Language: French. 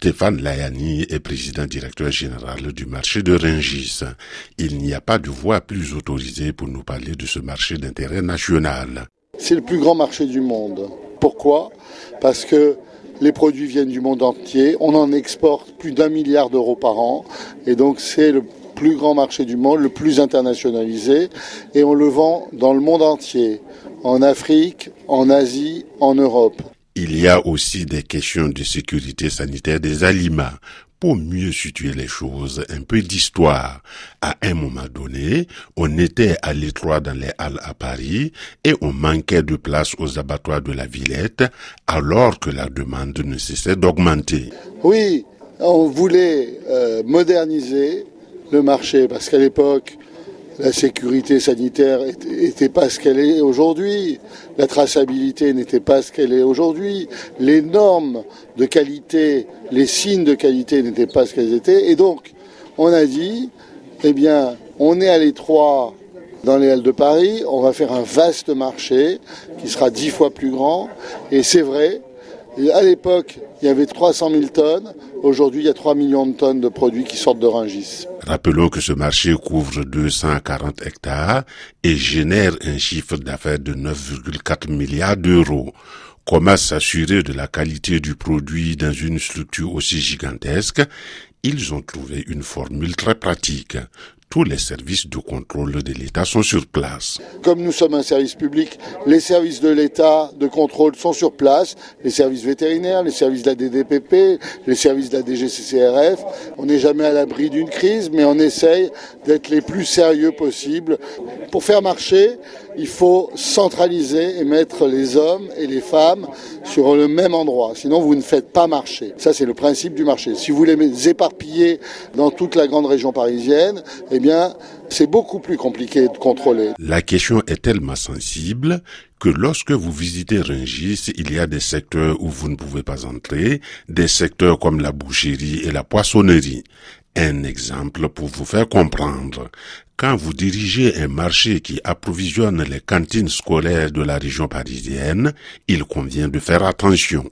Stéphane Layani est président directeur général du marché de Rungis. Il n'y a pas de voix plus autorisée pour nous parler de ce marché d'intérêt national. C'est le plus grand marché du monde. Pourquoi? Parce que les produits viennent du monde entier. On en exporte plus d'un milliard d'euros par an. Et donc c'est le plus grand marché du monde, le plus internationalisé. Et on le vend dans le monde entier. En Afrique, en Asie, en Europe. Il y a aussi des questions de sécurité sanitaire des aliments. Pour mieux situer les choses, un peu d'histoire. À un moment donné, on était à l'étroit dans les halles à Paris et on manquait de place aux abattoirs de la Villette alors que la demande ne cessait d'augmenter. Oui, on voulait euh, moderniser le marché parce qu'à l'époque, la sécurité sanitaire n'était pas ce qu'elle est aujourd'hui. La traçabilité n'était pas ce qu'elle est aujourd'hui. Les normes de qualité, les signes de qualité n'étaient pas ce qu'elles étaient. Et donc, on a dit, eh bien, on est à l'étroit dans les Halles de Paris, on va faire un vaste marché qui sera dix fois plus grand. Et c'est vrai, à l'époque, il y avait 300 000 tonnes. Aujourd'hui, il y a 3 millions de tonnes de produits qui sortent de Rungis. Rappelons que ce marché couvre 240 hectares et génère un chiffre d'affaires de 9,4 milliards d'euros. Comment s'assurer de la qualité du produit dans une structure aussi gigantesque? Ils ont trouvé une formule très pratique tous les services de contrôle de l'État sont sur place. Comme nous sommes un service public, les services de l'État de contrôle sont sur place, les services vétérinaires, les services de la DDPP, les services de la DGCCRF. On n'est jamais à l'abri d'une crise, mais on essaye d'être les plus sérieux possibles. Pour faire marcher, il faut centraliser et mettre les hommes et les femmes sur le même endroit. Sinon, vous ne faites pas marcher. Ça, c'est le principe du marché. Si vous les éparpillez dans toute la grande région parisienne, eh bien, c'est beaucoup plus compliqué de contrôler. La question est tellement sensible que lorsque vous visitez Rungis, il y a des secteurs où vous ne pouvez pas entrer, des secteurs comme la boucherie et la poissonnerie. Un exemple pour vous faire comprendre. Quand vous dirigez un marché qui approvisionne les cantines scolaires de la région parisienne, il convient de faire attention.